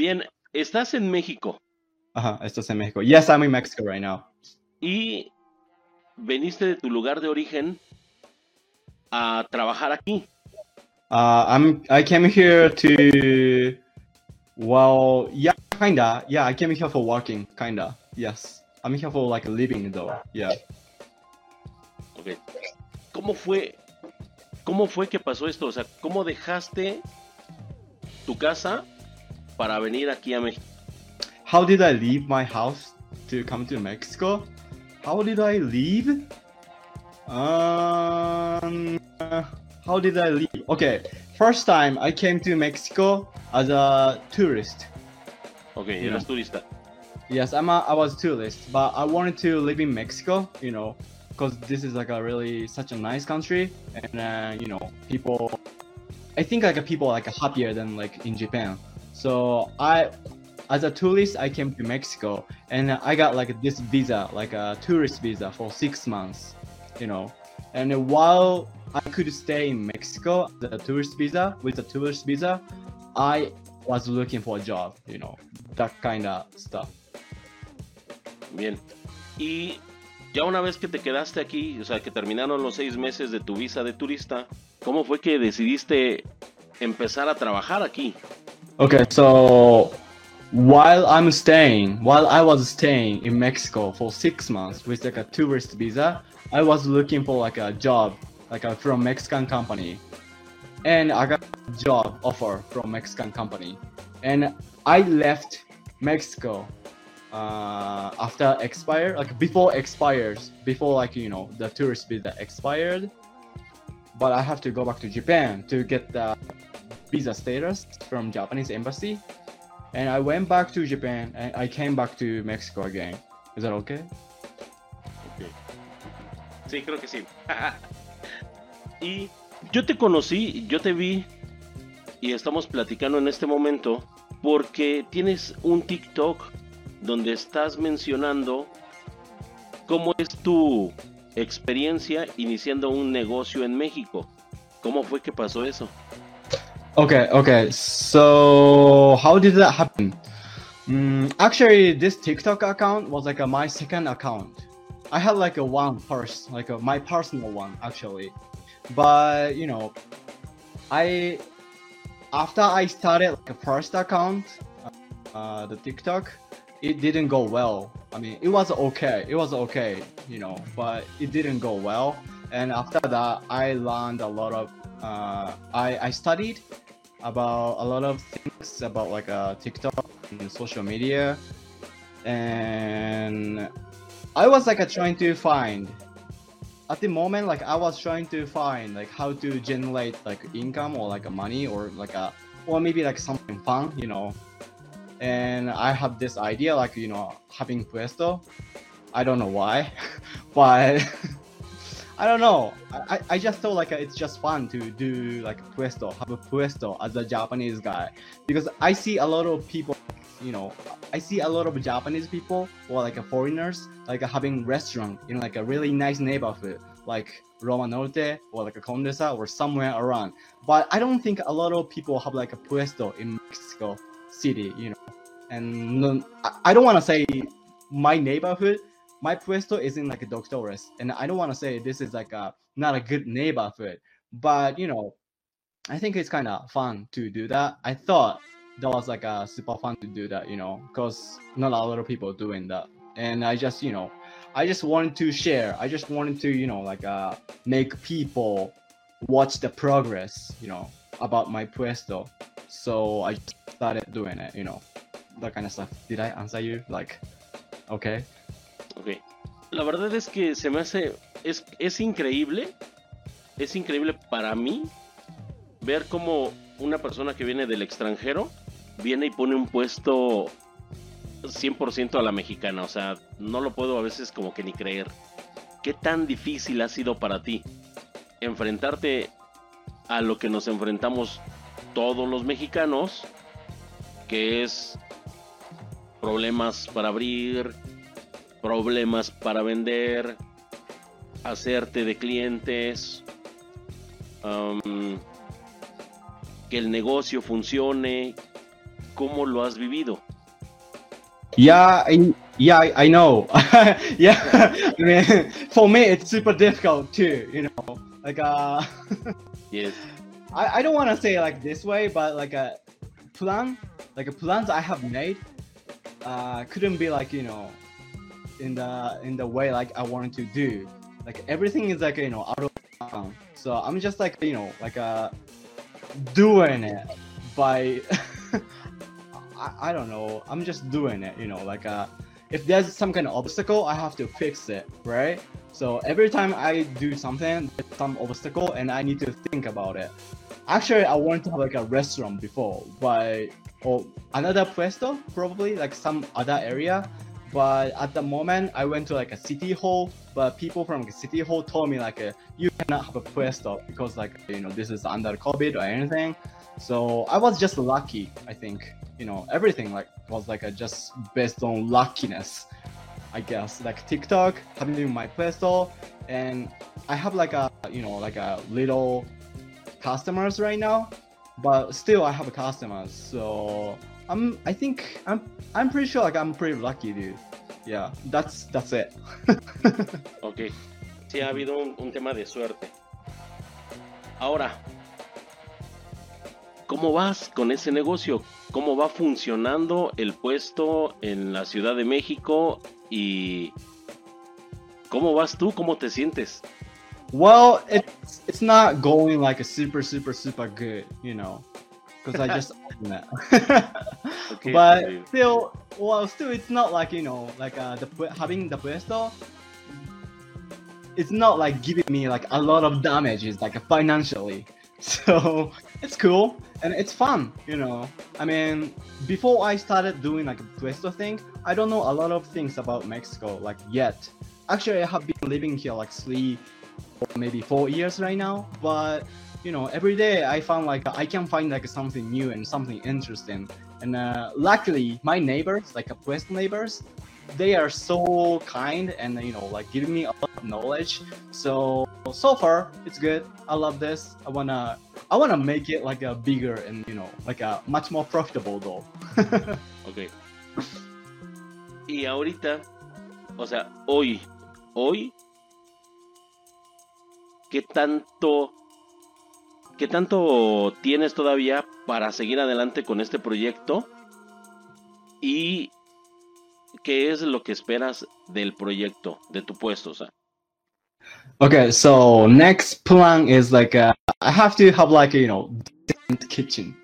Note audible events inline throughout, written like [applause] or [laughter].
Bien, estás en México. Ajá, estás en México. Yes, I'm in Mexico right now. Y veniste de tu lugar de origen a trabajar aquí. Uh, I'm I came here to well yeah kinda yeah I came here for working kinda yes I'm here for like living though yeah Ok. ¿Cómo fue? ¿Cómo fue que pasó esto? O sea, ¿cómo dejaste tu casa para venir aquí a México? how did I leave my house to come to Mexico how did I leave um uh, how did I leave okay first time I came to Mexico as a tourist Ok, Yeah. eras turista. Yes, I'm a, I was a tourist, but I wanted to live in Mexico, you know, because this is like a really such a nice country, and uh, you know, people. I think like people like happier than like in Japan. So I, as a tourist, I came to Mexico, and I got like this visa, like a tourist visa for six months, you know, and while I could stay in Mexico, the tourist visa with the tourist visa, I was looking for a job, you know, that kind of stuff. Bien. Y ya una vez que te quedaste aquí, o sea, que terminaron los seis meses de tu visa de turista, ¿cómo fue que decidiste empezar a trabajar aquí? Okay, so while I'm staying, while I was staying in Mexico for six months with like a tourist visa, I was looking for like a job, like a from Mexican company, and I got a job offer from Mexican company, and I left Mexico uh, after expire, like before expires, before like you know the tourist visa expired, but I have to go back to Japan to get the visa status from Japanese embassy. And I went back to Japan and I came back to Mexico again. Is that okay? Sí, creo que sí. [laughs] y yo te conocí, yo te vi y estamos platicando en este momento porque tienes un TikTok donde estás mencionando cómo es tu experiencia iniciando un negocio en México. ¿Cómo fue que pasó eso? Okay, okay. So how did that happen? Mm, actually, this TikTok account was like a, my second account. I had like a one first, like a, my personal one actually, but you know, I after I started like a first account, uh, the TikTok, it didn't go well. I mean, it was okay. It was okay, you know, but it didn't go well. And after that, I learned a lot of. Uh, I I studied about a lot of things about like uh, TikTok and social media, and I was like uh, trying to find. At the moment, like I was trying to find like how to generate like income or like a money or like a or maybe like something fun, you know. And I have this idea like you know having Puesto. I don't know why, [laughs] but I don't know. I, I- just thought like uh, it's just fun to do like puesto, have a puesto as a Japanese guy because I see a lot of people, you know, I see a lot of Japanese people or like a foreigners like having restaurant in like a really nice neighborhood like Roma Norte or like a Condesa or somewhere around. But I don't think a lot of people have like a puesto in Mexico City, you know. And uh, I, I don't want to say my neighborhood my puesto isn't like a doctores and i don't want to say this is like a not a good neighborhood but you know i think it's kind of fun to do that. I thought that was like a super fun to do that you know because not a lot of people doing that. And i just you know i just wanted to share i just wanted to you know like uh make people watch the progress you know about my puesto so i started doing it you know that kind of stuff. Did i answer you? Like okay La verdad es que se me hace. Es, es increíble. Es increíble para mí ver cómo una persona que viene del extranjero viene y pone un puesto 100% a la mexicana. O sea, no lo puedo a veces como que ni creer. ¿Qué tan difícil ha sido para ti enfrentarte a lo que nos enfrentamos todos los mexicanos? Que es problemas para abrir, problemas para vender, hacerte de clientes, um, que el negocio funcione. cómo lo has vivido. Yeah, I, yeah, I, I know. [laughs] yeah, I mean, for me, it's super difficult too. You know, like uh, Yes. [laughs] I, I don't want to say like this way, but like a plan, like a plans I have made, uh, couldn't be like you know, in the in the way like I wanted to do. Like everything is like you know out of. So I'm just like you know like uh, doing it by. [laughs] I, I don't know. I'm just doing it. You know like uh, if there's some kind of obstacle, I have to fix it, right? So every time I do something, there's some obstacle, and I need to think about it. Actually, I wanted to have like a restaurant before, but or another puesto probably like some other area. But at the moment, I went to like a city hall. But people from the city hall told me like uh, you cannot have a puesto because like you know this is under COVID or anything. So I was just lucky, I think. You know, everything like was like a, just based on luckiness, I guess. Like TikTok, having my puesto, and I have like a you know like a little customers right now, but still I have customers. So I'm I think I'm I'm pretty sure like I'm pretty lucky, dude. Yeah, that's that's it. [laughs] Ok. Sí, ha habido un, un tema de suerte. Ahora, ¿cómo vas con ese negocio? ¿Cómo va funcionando el puesto en la Ciudad de México? Y ¿cómo vas tú? ¿Cómo te sientes? Well, it's it's not going like a super super super good, you know, because I just [laughs] opened it. [laughs] Ok, but still, well, still, it's not like you know, like uh, the having the puesto. It's not like giving me like a lot of damages, like financially. [laughs] So it's cool and it's fun, you know. I mean, before I started doing like a puesto thing, I don't know a lot of things about Mexico like yet. Actually, I have been living here like three or maybe four years right now, but you know, every day I found like I can find like something new and something interesting. And uh, luckily, my neighbors, like a West neighbors, they are so kind and you know like giving me a lot of knowledge. So so far it's good. I love this. I wanna I wanna make it like a bigger and you know like a much more profitable though. [laughs] Ok. Y ahorita, o sea, hoy, hoy, ¿qué tanto, qué tanto tienes todavía para seguir adelante con este proyecto? Y qué es lo que esperas del proyecto, de tu puesto. Okay, so next plan is like uh, I have to have like a, you know kitchen.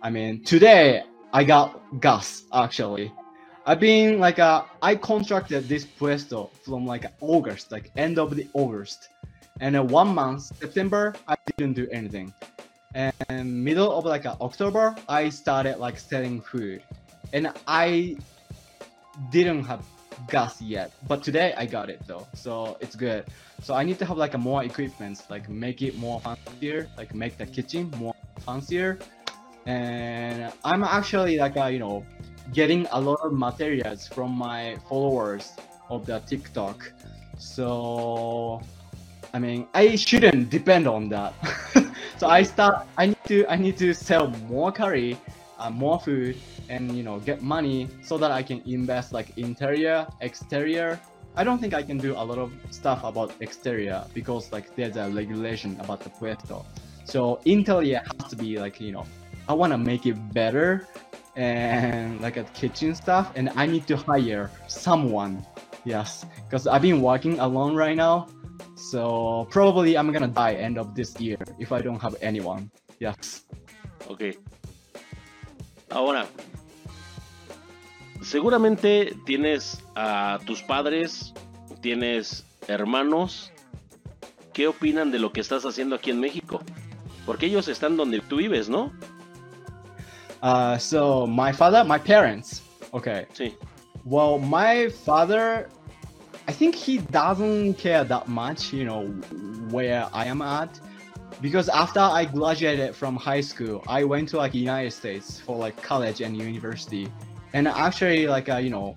I mean today I got gas actually. I've been like uh, I contracted this puesto from like August, like end of the August, and uh, one month September I didn't do anything, and middle of like uh, October I started like selling food, and I didn't have gas yet, but today I got it though, so it's good. So I need to have like a more equipment, like make it more fancier, like make the kitchen more fancier. And I'm actually like uh, you know getting a lot of materials from my followers of the TikTok. So I mean I shouldn't depend on that. [laughs] so I start I need to I need to sell more curry, uh, more food, and you know get money so that I can invest like interior, exterior. I don't think I can do a lot of stuff about exterior because like there's a regulation about the puesto. So interior has to be like you know I want to make it better and like a kitchen stuff and I need to hire someone. Yes, because I've been working alone right now. So probably I'm gonna die end of this year if I don't have anyone. Yes. Ok. Ahora, seguramente tienes a tus padres, tienes hermanos. ¿Qué opinan de lo que estás haciendo aquí en México? Porque ellos están donde tú vives, ¿no? Uh, so my father, my parents. Okay. Sí. Well, my father, I think he doesn't care that much, you know, where I am at, because after I graduated from high school, I went to like United States for like college and university, and actually like uh, you know,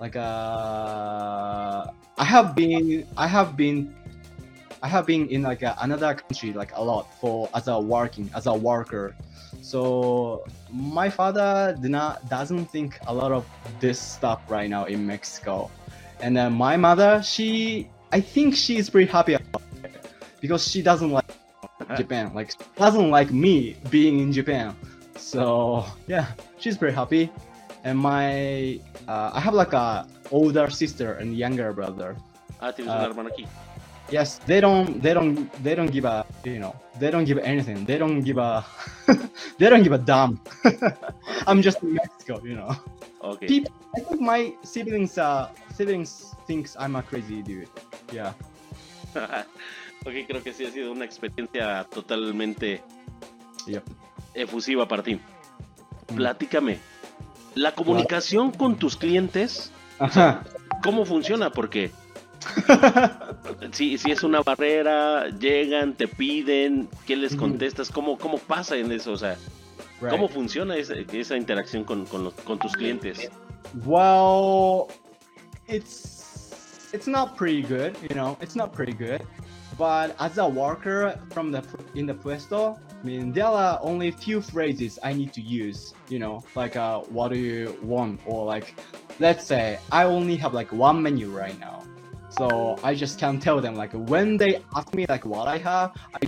like uh, I have been, I have been. I have been in like uh, another country like a lot for as a working as a worker, So my father did not doesn't think a lot of this stuff right now in Mexico, and then my mother, she I think she is pretty happy about it because she doesn't like Japan, like doesn't like me being in Japan. So yeah, she's pretty happy, and my uh, I have like a older sister and younger brother. Ah, tienes un hermano aquí. Yes, they don't they don't they don't give a you know they don't give anything. They don't give a [laughs] they don't give a damn. [laughs] I'm just in Mexico, you know. Ok. People, I think my siblings uh siblings thinks I'm a crazy dude. Yeah. [laughs] ok, creo que sí ha sido una experiencia totalmente Yep. efusiva para ti. Mm. Platícame. La comunicación con tus clientes, Ajá. ¿cómo funciona? Porque [laughs] si, si es una barrera, llegan, te piden, ¿qué les contestas? ¿Cómo, cómo pasa en eso? O sea, Right. ¿cómo funciona esa, esa interacción con, con, los- con tus clientes? Well, it's it's not pretty good, you know. It's not pretty good. But as a worker from the in the puesto, I mean, there are only few phrases I need to use. You know, like uh, what do you want, or like, let's say I only have like one menu right now, so I just can't tell them like when they ask me like what I have, I,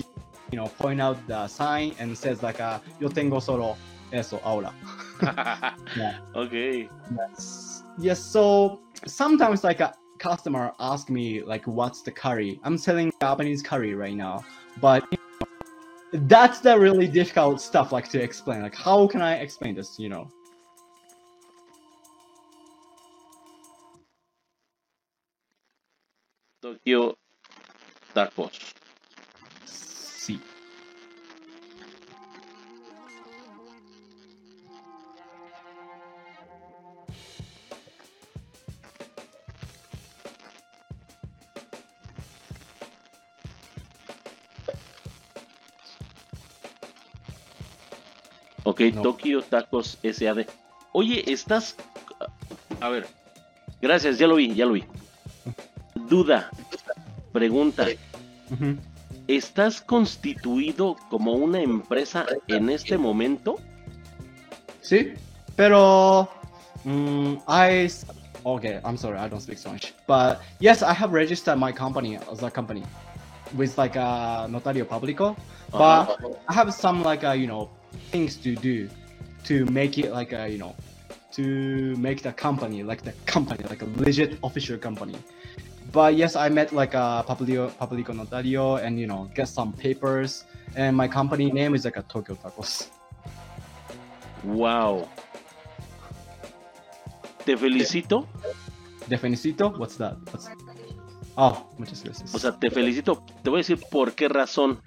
you know, point out the sign and says like uh, yo tengo solo eso ahora. [laughs] Yeah. ok. Yes. Yes. So sometimes like a customer ask me like, "What's the curry?" I'm selling Japanese curry right now, but that's the really difficult stuff like to explain. Like, how can I explain this? You know. Tokio Tacos. Ok, No. Tokio Tacos SAD. Oye, estás. A ver. Gracias, ya lo vi, ya lo vi. Duda. Pregunta. ¿Estás constituido como una empresa en este momento? See. Pero, mm, I. Okay, I'm sorry, I don't speak Spanish. But yes, I have registered my company as a company with like a notario público. But I have some like uh, you know things to do to make it like a you know to make the company like the company like a legit official company. But yes, I met like uh, a publico publico notario and you know get some papers and my company name is like a Tokyo Tacos. Wow. Te felicito. te felicito, what's that? What's... Oh, muchas gracias. O sea, te felicito. Te voy a decir por qué razón.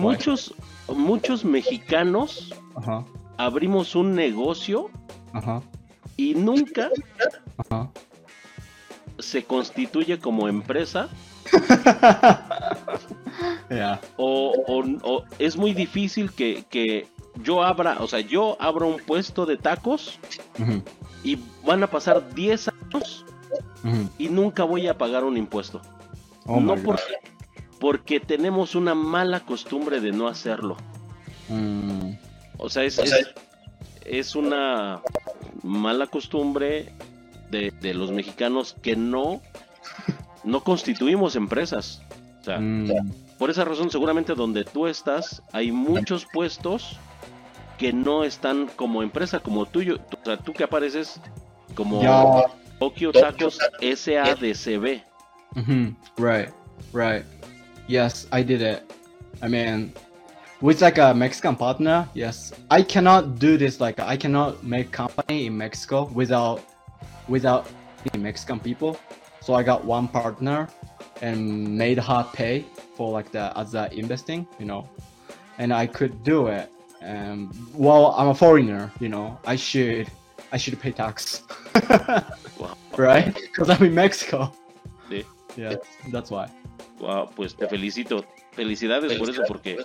Muchos, muchos mexicanos ajá, abrimos un negocio ajá, y nunca ajá. se constituye como empresa [laughs] yeah. o, o- o es muy difícil que, que yo abra, o sea, yo abro un puesto de tacos y van a pasar 10 años y nunca voy a pagar un impuesto. Oh no my por- god. Porque tenemos una mala costumbre de no hacerlo. Mm, O sea, es, es, es una mala costumbre de, de los mexicanos que no, no constituimos empresas. O sea, mm, por esa razón, seguramente donde tú estás, hay muchos puestos que no están como empresa, como tuyo. O sea, tú que apareces como yeah. Tokyo Tacos SADCB. hmm Right, right. Yes, I did it. I mean, with like a Mexican partner, yes, I cannot do this. Like, I cannot make company in Mexico without without the Mexican people. So I got one partner and made her pay for like the other investing, you know, and I could do it. Um, well, I'm a foreigner, you know, I should I should pay tax, [laughs] Wow. right? Because I'm in Mexico. Sí. Yeah, that's why. Wow, pues te felicito. Felicidades por eso, porque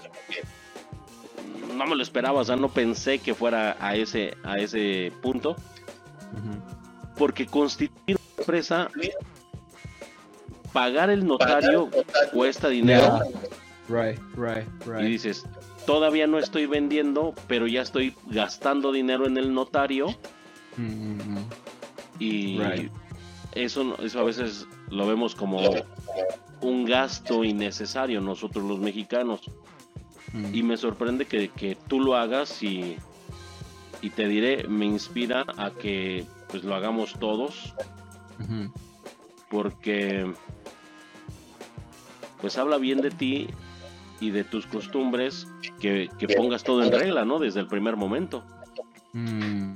no me lo esperaba, o sea, no pensé que fuera a ese, a ese punto, porque constituir una empresa, pagar el notario cuesta dinero, Yeah. Right, right, Y dices, todavía no estoy vendiendo, pero ya estoy gastando dinero en el notario Mm, mm, mm. y Right. eso, no- eso a veces lo vemos como un gasto innecesario nosotros los mexicanos. Mm. Y me sorprende que, que tú lo hagas y, y te diré, me inspira a que pues lo hagamos todos porque pues habla bien de ti y de tus costumbres que, que pongas todo en regla, ¿no? Desde el primer momento. Mm.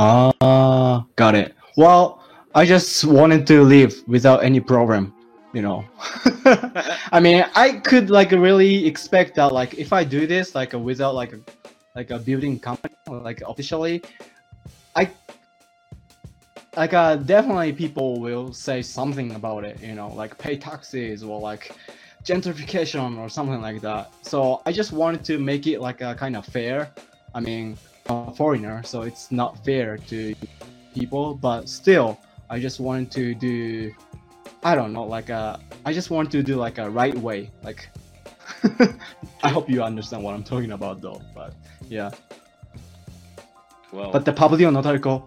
Ah, got it. Well, I just wanted to live without any problem, you know. [laughs] I mean, I could like really expect that like if I do this like without like like a building company like officially, I like uh definitely people will say something about it, you know, like pay taxes or like gentrification or something like that. So I just wanted to make it like a kind of fair. I mean, a foreigner, so it's not fair to people, but still, I just wanted to do. I don't know, like uh, I just want to do like a right way, like. [laughs] I hope you understand what I'm talking about, though. But yeah, Well. but the Pablo Notarico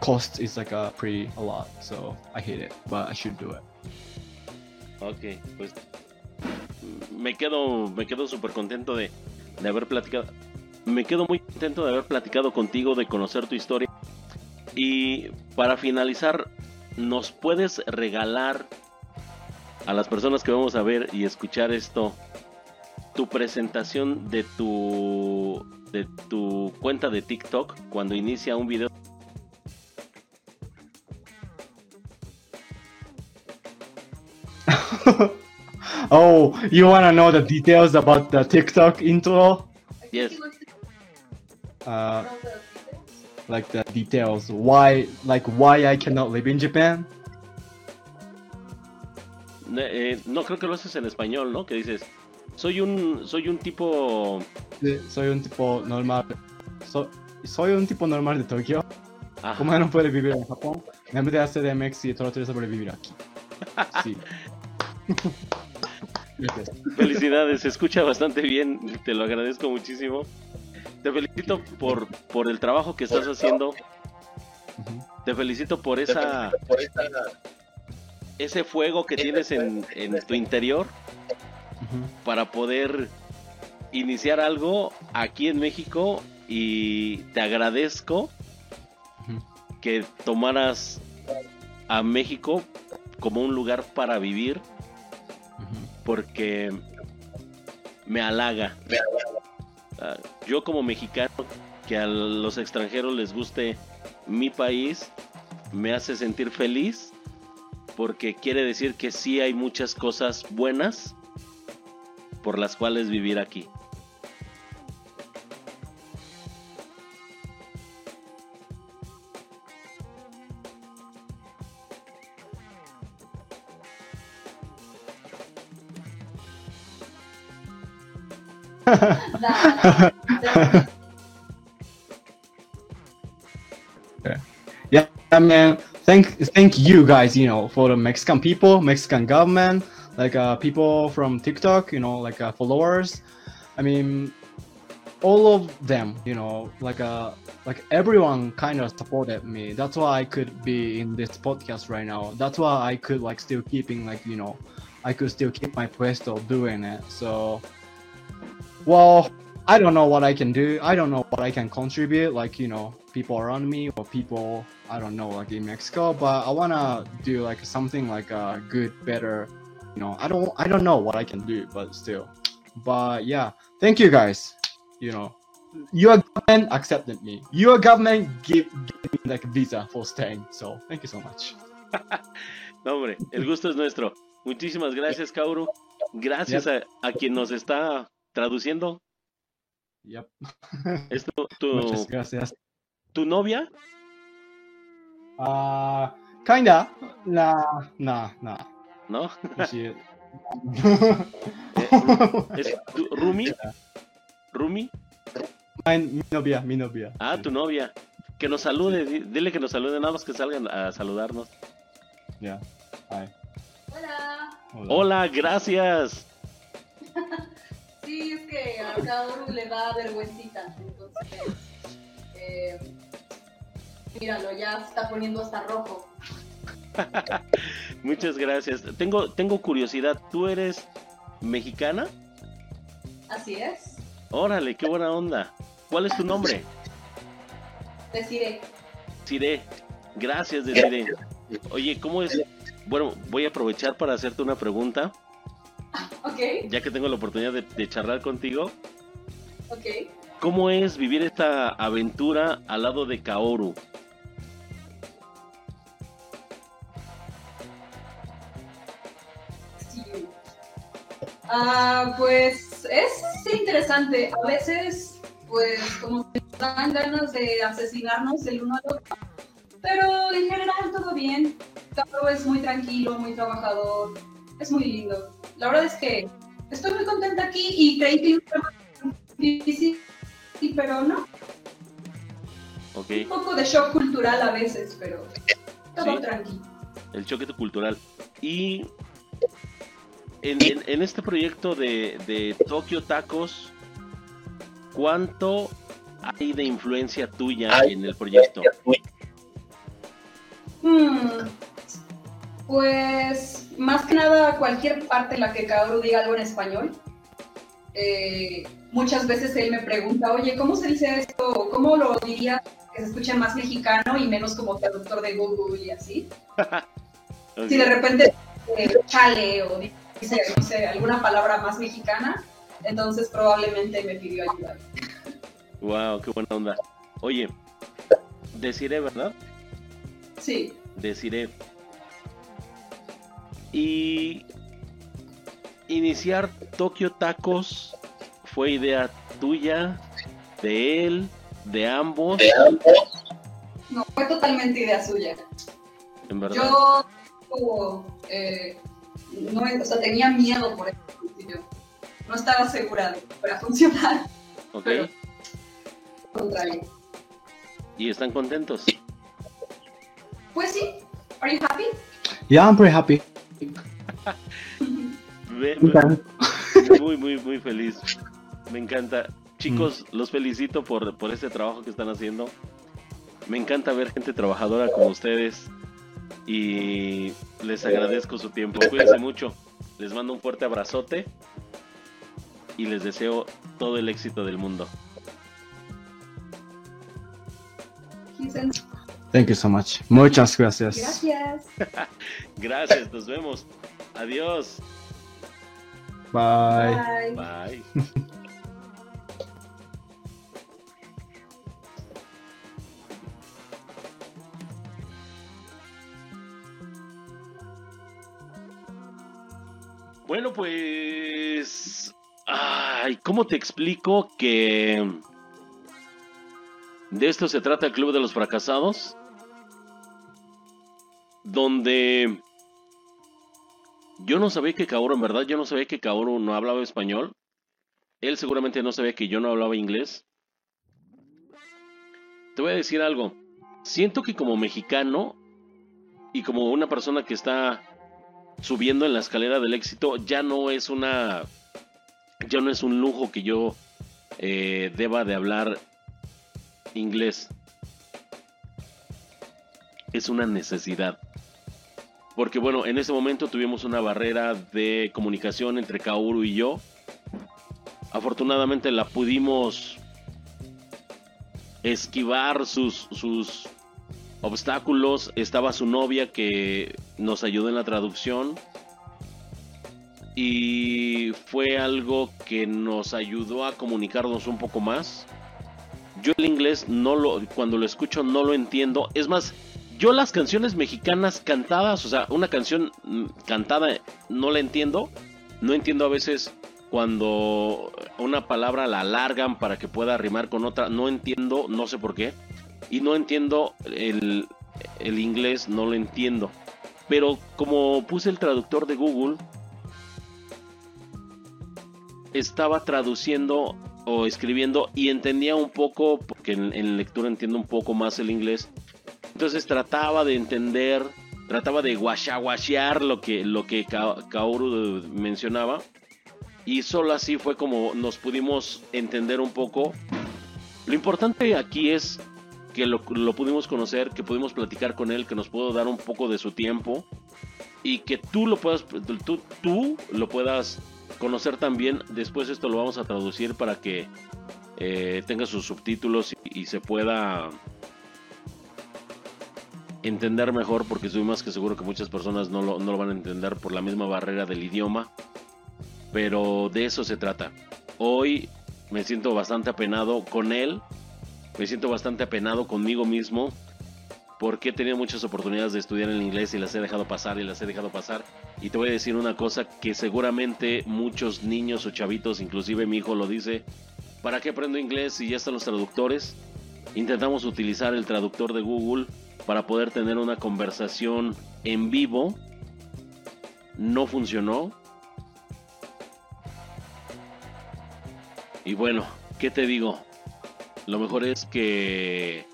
cost is like a pretty a lot, so I hate it, but I should do it. Ok, pues me quedo, me quedo súper contento de, de haber platicado. Me quedo muy contento de haber platicado contigo, de conocer tu historia. Y para finalizar, ¿nos puedes regalar a las personas que vamos a ver y escuchar esto tu presentación de tu de tu cuenta de TikTok cuando inicia un video? [laughs] oh, you wanna know the details about the TikTok intro? Yes. Uh, like the details why like why I cannot live in Japan. Eh, no creo que lo haces en español, ¿no? Que dices, soy un soy un tipo Sí, Soy un tipo normal. So- soy un tipo normal de Tokio. Ajá. Como no puede vivir en Japón, en vez de hacer MX y tratar de sobrevivir aquí. Sí. [laughs] Felicidades, se escucha bastante bien, te lo agradezco muchísimo. Te felicito por, por el trabajo que estás haciendo, te felicito por esa ese fuego que tienes en, en tu interior para poder iniciar algo aquí en México. Y te agradezco que tomaras a México como un lugar para vivir porque me halaga. Ah, Yo como mexicano, que a los extranjeros les guste mi país, me hace sentir feliz porque quiere decir que sí hay muchas cosas buenas por las cuales vivir aquí. [laughs] yeah, I mean, thank thank you guys, you know, for the Mexican people, Mexican government, like uh, people from TikTok, you know, like uh, followers. I mean, all of them, you know, like uh, like everyone kind of supported me. That's why I could be in this podcast right now. That's why I could like still keeping like you know, I could still keep my puesto doing it. So, well, I don't know what I can do. I don't know what I can contribute, like you know, people around me or people I don't know, like in Mexico. But I wanna do like something like a good, better. You know, I don't, I don't know what I can do, but still. But yeah, thank you guys. You know, your government accepted me. Your government give, give me like a visa for staying. So thank you so much. [laughs] No, hombre, el gusto es nuestro. Muchísimas gracias, Kauru. Gracias a, a quien nos está traduciendo. Yep. ¿Es tu, [laughs] tu, Muchas gracias. tu novia? Uh, kinda. Nah, nah, nah. ¿no? [laughs] ¿Es tu- Rumi? ¿Rumi? Mi novia, mi novia. Ah, tu novia. Que nos salude, di- dile que nos salude, nada más que salgan a saludarnos. Yeah. Hi. Hola. Hola. Hola, gracias. [laughs] Sí, es que a Kaoru le da vergüencita. Entonces, eh, míralo, ya se está poniendo hasta rojo. [laughs] Muchas gracias. Tengo, tengo curiosidad, ¿tú eres mexicana? Así es. Órale, qué buena onda. ¿Cuál es tu nombre? Deciré. Siré. Gracias, Desiree. Oye, ¿cómo es? Bueno, voy a aprovechar para hacerte una pregunta, [laughs] Ya que tengo la oportunidad de, de charlar contigo. ok. ¿Cómo es vivir esta aventura al lado de Kaoru? Sí. Ah, pues es interesante. A veces, pues, como que dan ganas de asesinarnos el uno al otro. Pero en general todo bien. Kaoru es muy tranquilo, muy trabajador. Es muy lindo. La verdad es que estoy muy contenta aquí y creí que iba a ser más difícil, pero no. ¿Ok? Un poco de shock cultural a veces, pero todo Sí. tranquilo. El choque cultural. Y en, en- en este proyecto de, de Tokyo Tacos, ¿cuánto hay de influencia tuya en el proyecto? Hmm, Pues más que nada cualquier parte en la que Kaoru diga algo en español. eh, muchas veces él me pregunta, oye, ¿cómo se dice esto? ¿Cómo lo diría que se escuche más mexicano y menos como traductor de Google y así? [laughs] Si de repente eh, chale o dice, no sé, alguna palabra más mexicana, entonces probablemente me pidió ayuda. Wow, qué buena onda. Oye, deciré, ¿verdad? Sí, Deciré. Y iniciar Tokyo Tacos fue idea tuya, de él, de ambos, no, fue totalmente idea suya. en verdad. Yo eh, no, o sea, tenía miedo por eso. No estaba segura de que fuera a funcionar. ¿Ok? pero- Al contrario. Y están contentos. Pues sí. Are you happy? Yeah, I'm pretty happy. Muy, muy, muy feliz. Me encanta. Chicos, los felicito por, por este trabajo que están haciendo. Me encanta ver gente trabajadora como ustedes. Y les agradezco su tiempo. Cuídense mucho. Les mando un fuerte abrazote. Y les deseo todo el éxito del mundo. Thank you so much. Muchas gracias. Gracias. [laughs] Gracias, nos vemos. Adiós. Bye. Bye. Bye. [laughs] Bueno, pues... Ay, ¿cómo te explico que... De esto se trata el Club de los Fracasados? Donde... Yo no sabía que Kaoru, en verdad, yo no sabía que Kaoru no hablaba español. Él seguramente no sabía que yo no hablaba inglés. Te voy a decir algo. Siento que como mexicano y como una persona que está subiendo en la escalera del éxito, ya no es una. Ya no es un lujo que yo eh, deba de hablar inglés. Es una necesidad. Porque bueno, en ese momento tuvimos una barrera de comunicación entre Kaoru y yo. Afortunadamente la pudimos esquivar sus, sus obstáculos. Estaba su novia que nos ayudó en la traducción. Y fue algo que nos ayudó a comunicarnos un poco más. Yo el inglés no lo, cuando lo escucho no lo entiendo. Es más, yo las canciones mexicanas cantadas, o sea, una canción mm, cantada no la entiendo. No entiendo a veces cuando una palabra la alargan para que pueda rimar con otra. No entiendo, no sé por qué. Y no entiendo el, el inglés, no lo entiendo. Pero como puse el traductor de Google, estaba traduciendo o escribiendo y entendía un poco, porque en, lectura entiendo un poco más el inglés. Entonces trataba de entender, trataba de guachaguachear lo que, lo que Kaoru mencionaba. Y solo así fue como nos pudimos entender un poco. Lo importante aquí es que lo, pudimos conocer, que pudimos platicar con él, que nos pudo dar un poco de su tiempo y que tú lo puedas, tú, tú lo puedas conocer también. Después esto lo vamos a traducir para que eh, tenga sus subtítulos y, se pueda entender mejor, porque estoy más que seguro que muchas personas no lo, no lo van a entender por la misma barrera del idioma. Pero de eso se trata. Hoy me siento bastante apenado con él me siento bastante apenado conmigo mismo porque he tenido muchas oportunidades de estudiar en inglés y las he dejado pasar y las he dejado pasar. Y te voy a decir una cosa que seguramente muchos niños o chavitos, inclusive mi hijo lo dice, ¿para qué aprendo inglés si ya están los traductores? Intentamos utilizar el traductor de Google para poder tener una conversación en vivo. No funcionó. Y bueno, ¿qué te digo? Lo mejor es que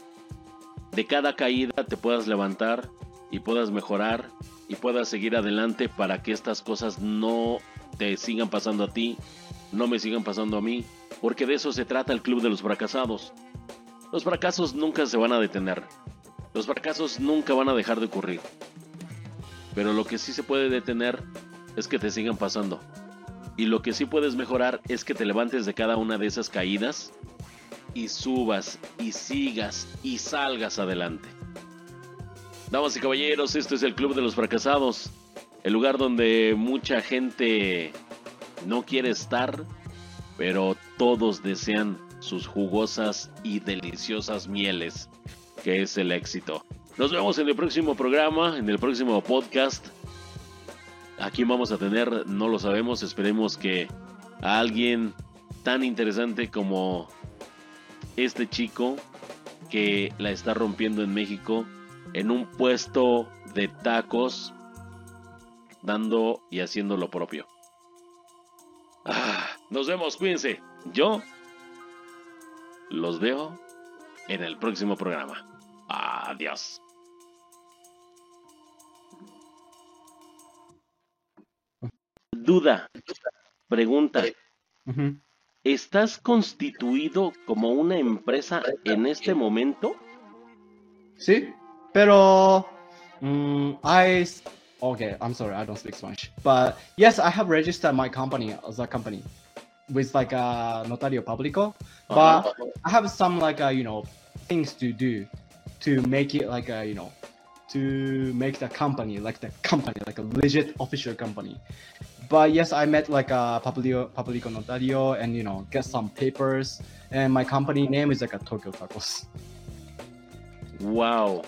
de cada caída te puedas levantar y puedas mejorar y puedas seguir adelante para que estas cosas no te sigan pasando a ti, no me sigan pasando a mí, porque de eso se trata el club de los fracasados. Los fracasos nunca se van a detener, los fracasos nunca van a dejar de ocurrir, pero lo que sí se puede detener es que te sigan pasando. Y lo que sí puedes mejorar es que te levantes de cada una de esas caídas y subas y sigas y salgas adelante. Damas y caballeros, esto es el Club de los Fracasados, el lugar donde mucha gente no quiere estar, pero todos desean sus jugosas y deliciosas mieles, que es el éxito. Nos vemos en el próximo programa, en el próximo podcast. Aquí vamos a tener, no lo sabemos, esperemos que a alguien tan interesante como este chico que la está rompiendo en México en un puesto de tacos, dando y haciendo lo propio. Ah, nos vemos, cuídense. Yo los veo en el próximo programa. Adiós. Duda, pregunta. ¿Estás constituido como una empresa en este momento? Sí, pero um, I okay, I'm sorry, I don't speak Spanish. But yes, I have registered my company as a company with like a notario público. But uh -huh. I have some like a, you know things to do to make it like a you know to make the company like the company like a legit official company. but yes, I met like uh, a Publico, Publico Notario and you know get some papers. And my company name is like a Tokyo Tacos. Wow.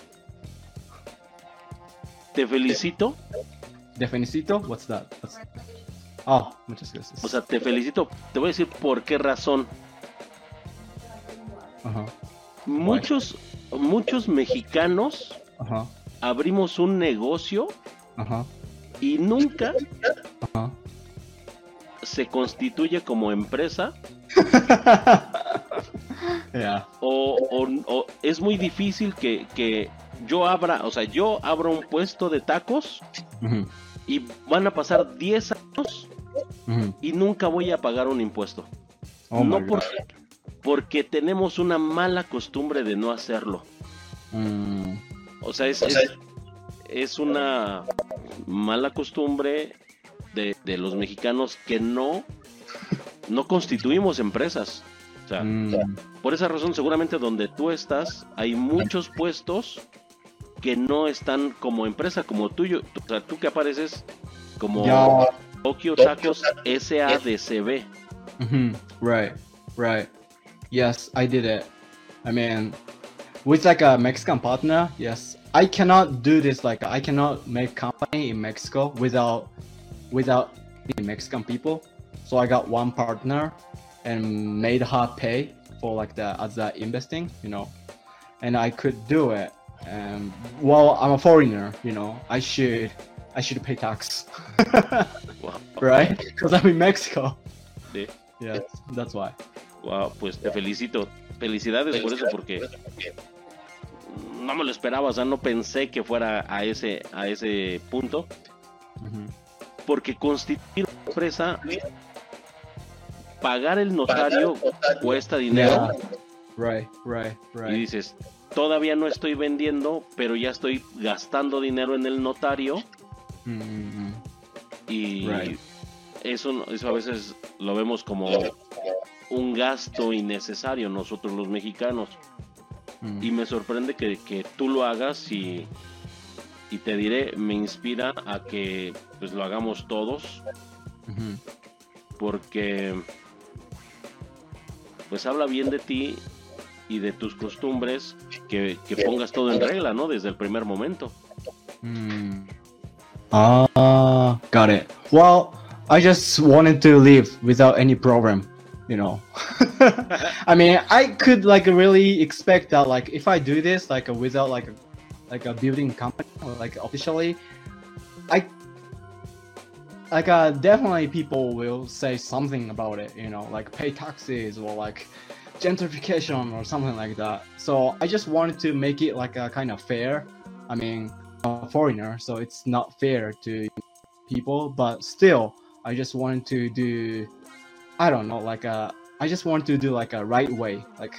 Te felicito. Te felicito. What's that? What's... Oh, muchas gracias. O sea, te felicito. Te voy a decir por qué razón. Ajá. Muchos, muchos mexicanos Ajá. abrimos un negocio Ajá y nunca se constituye como empresa. [laughs] o, es muy difícil que, yo abra, o sea, yo abro un puesto de tacos y van a pasar 10 años y nunca voy a pagar un impuesto. Oh no porque, porque tenemos una mala costumbre de no hacerlo. Mm. O sea, es, es una mala costumbre de, los mexicanos que no, no constituimos empresas. Mm. por esa razón, seguramente donde tú estás, hay muchos puestos que no están como empresa, como tuyo. O sea, tú que apareces como Tokyo Tacos SADCB. Right, right. Yes, I did it. I mean, with like a Mexican partner, yes, I cannot do this like I cannot make company in Mexico without without the Mexican people. So I got one partner and made her pay for like the other investing, you know. And I could do it And well, I'm a foreigner, you know, I should I should pay tax, [laughs] Wow. right? Because I'm in Mexico. Yeah, that's why. Wow, pues te felicito. Felicidades por eso porque no me lo esperaba, o sea, no pensé que fuera a ese a ese punto porque constituir una empresa pagar el notario cuesta dinero Right, right, y right. dices, todavía no estoy vendiendo, pero ya estoy gastando dinero en el notario Mm-hmm. y Right. eso eso a veces lo vemos como un gasto innecesario nosotros los mexicanos. Mm. y me sorprende que, que tú lo hagas y, y te diré, me inspira a que pues lo hagamos todos porque pues habla bien de ti y de tus costumbres que, que pongas todo en regla, ¿no? Desde el primer momento. Mm. Ah, got it. Well, I just wanted to live without any problem, you know. I mean, I could like really expect that like if I do this like without like like a building company or like officially, I like uh definitely people will say something about it, you know, like pay taxes or like gentrification or something like that. So I just wanted to make it like a kind of fair. I mean, a foreigner, so it's not fair to people. But still, I just wanted to do, I don't know, like uh, I just want to do like a right way. Like,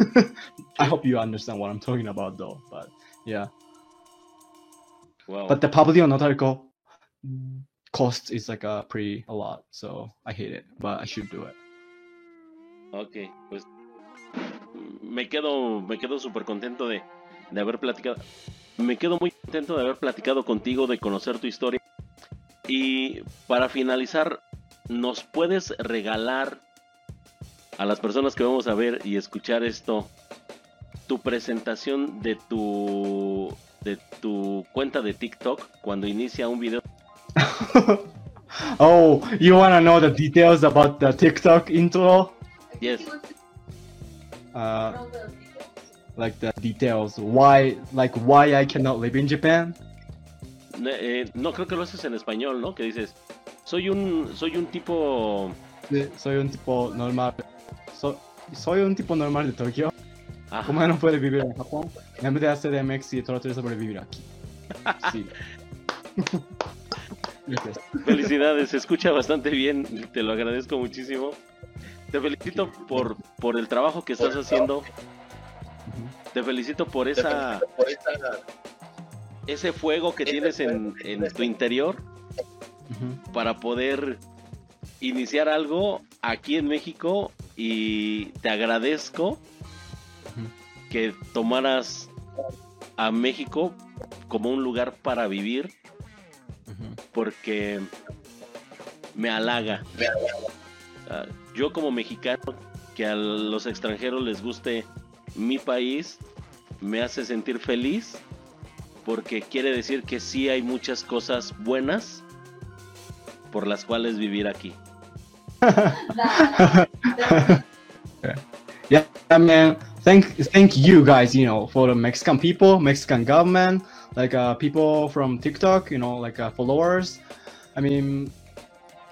[laughs] I hope you understand what I'm talking about, though. But yeah, Wow. but the Pablo Notarico cost is like a pretty a lot, so I hate it. But I should do it. Ok, pues me quedo, me quedo súper contento de, de haber platicado. Me quedo muy contento de haber platicado contigo, de conocer tu historia. Y para finalizar, ¿nos puedes regalar a las personas que vamos a ver y escuchar esto tu presentación de tu de tu cuenta de TikTok cuando inicia un video? [laughs] oh, you wanna know the details about the TikTok intro? Yes. Uh, like the details why like why I cannot live in Japan. Eh, no creo que lo haces en español, ¿no? Que dices, soy un soy un tipo Sí, soy un tipo normal. So- soy un tipo normal de Tokio. Como no puede vivir en Japón, en vez de hacer MX y trato de sobrevivir aquí. Sí. Gracias. [laughs] Felicidades, se escucha bastante bien, te lo agradezco muchísimo. Te felicito por, por el trabajo que estás haciendo, te felicito por esa ese fuego que tienes en, en tu interior para poder iniciar algo aquí en México y te agradezco que tomaras a México como un lugar para vivir porque me halaga. Ah, Yo como mexicano, que a los extranjeros les guste mi país, me hace sentir feliz porque quiere decir que sí hay muchas cosas buenas por las cuales vivir aquí. [laughs] Yeah, I mean, thank thank you guys, you know, for the Mexican people, Mexican government, like uh, people from TikTok, you know, like uh, followers. I mean,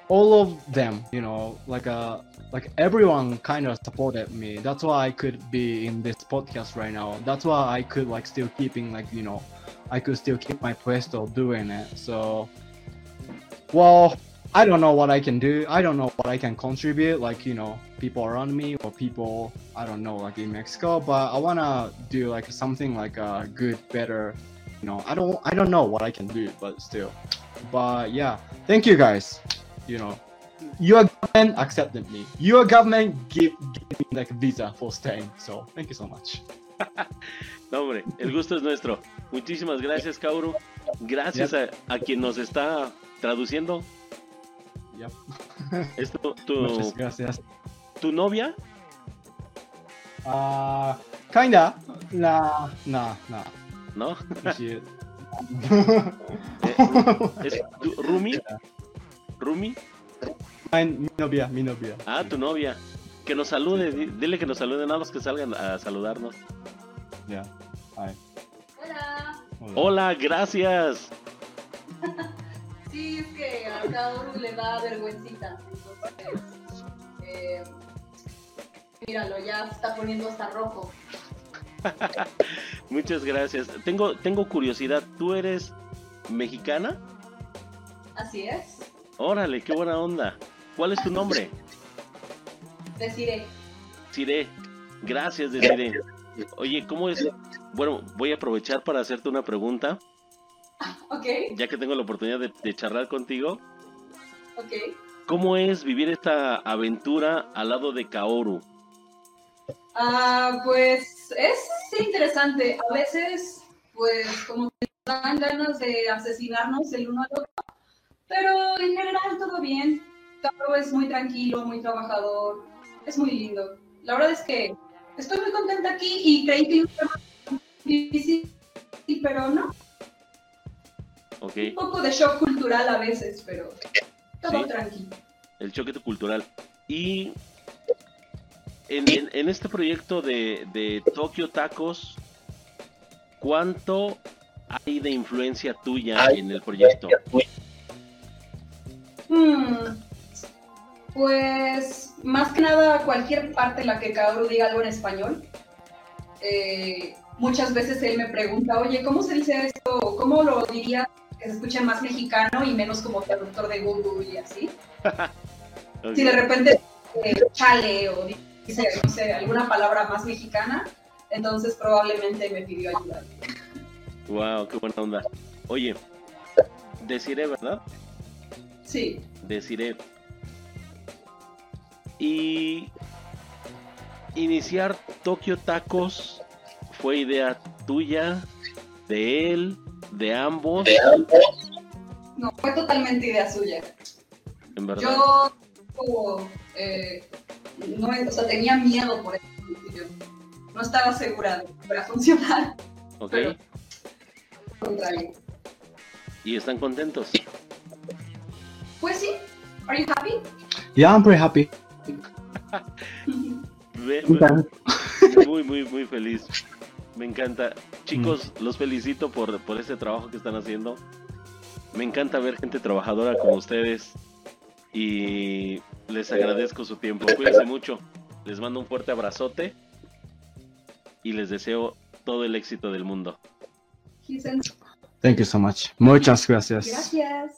all of them, you know, like uh, like everyone kind of supported me. That's why I could be in this podcast right now. That's why I could like still keeping like you know, I could still keep my of doing it. So, well, I don't know what I can do. I don't know what I can contribute, like you know, people around me or people I don't know, like in Mexico. But I wanna do like something like a good, better. You know, I don't, I don't know what I can do, but still. But yeah, thank you guys. You know, your government accepted me. Your government give, give me like a visa for staying. So thank you so much. [laughs] No, hombre, el gusto es nuestro. Muchísimas gracias, Kauru. Gracias a, a quien nos está traduciendo. Yep. ¿Es tu, tu, Muchas gracias. tu novia? Uh, kinda. Nah, nah, nah. ¿No? She- ¿Es tu Rumi? ¿Rumi? Mi novia, mi novia. Ah, tu novia. Que nos salude, di- dile que nos salude, nada más que salgan a saludarnos. Yeah. Hi. Hola, gracias. [laughs] Sí, es que a Kaoru le da vergüencita. Entonces, eh, míralo, ya se está poniendo hasta rojo. [laughs] Muchas gracias. Tengo, tengo curiosidad. ¿Tú eres mexicana? Así es. Órale, qué buena onda. ¿Cuál es tu nombre? Deciré. Siré. Gracias, Desiree. Oye, ¿cómo es? Bueno, voy a aprovechar para hacerte una pregunta, [laughs] Ok, ya que tengo la oportunidad de, de charlar contigo. ok. ¿Cómo es vivir esta aventura al lado de Kaoru? Ah, pues es interesante. A veces, pues, como que nos dan ganas de asesinarnos el uno al otro. Pero en general todo bien. Kaoru es muy tranquilo, muy trabajador. Es muy lindo. La verdad es que estoy muy contenta aquí y creí que iba a ser más difícil, pero no. Un poco de shock cultural a veces, pero todo Sí. tranquilo. El choque cultural. Y en, en- en este proyecto de, de Tokyo Tacos, ¿cuánto hay de influencia tuya en el proyecto? Hmm, Pues más que nada cualquier parte en la que Kaoru diga algo en español. eh, muchas veces él me pregunta, oye, ¿cómo se dice esto? ¿Cómo lo diría que se escuche más mexicano y menos como traductor de Google y así? [laughs] Si de repente eh, chale o dice, no sé, alguna palabra más mexicana, entonces probablemente me pidió ayuda. Wow, qué buena onda. Oye, deciré, ¿verdad? Sí. Deciré. Y iniciar Tokyo Tacos fue idea tuya, de él, de ambos, No, fue totalmente idea suya. en verdad. Yo, como, eh, no, o sea, tenía miedo por eso. principio. No estaba segura de que fuera a funcionar. ¿Ok? pero- contrario. Y están contentos. Pues sí. Are you happy? Yeah, I'm pretty happy. [laughs] Muy, muy, muy feliz. Me encanta. Chicos, los felicito por, por ese trabajo que están haciendo. Me encanta ver gente trabajadora como ustedes. Y les agradezco su tiempo. Cuídense mucho. Les mando un fuerte abrazote. Y les deseo todo el éxito del mundo. Thank you so much. Muchas gracias. Gracias.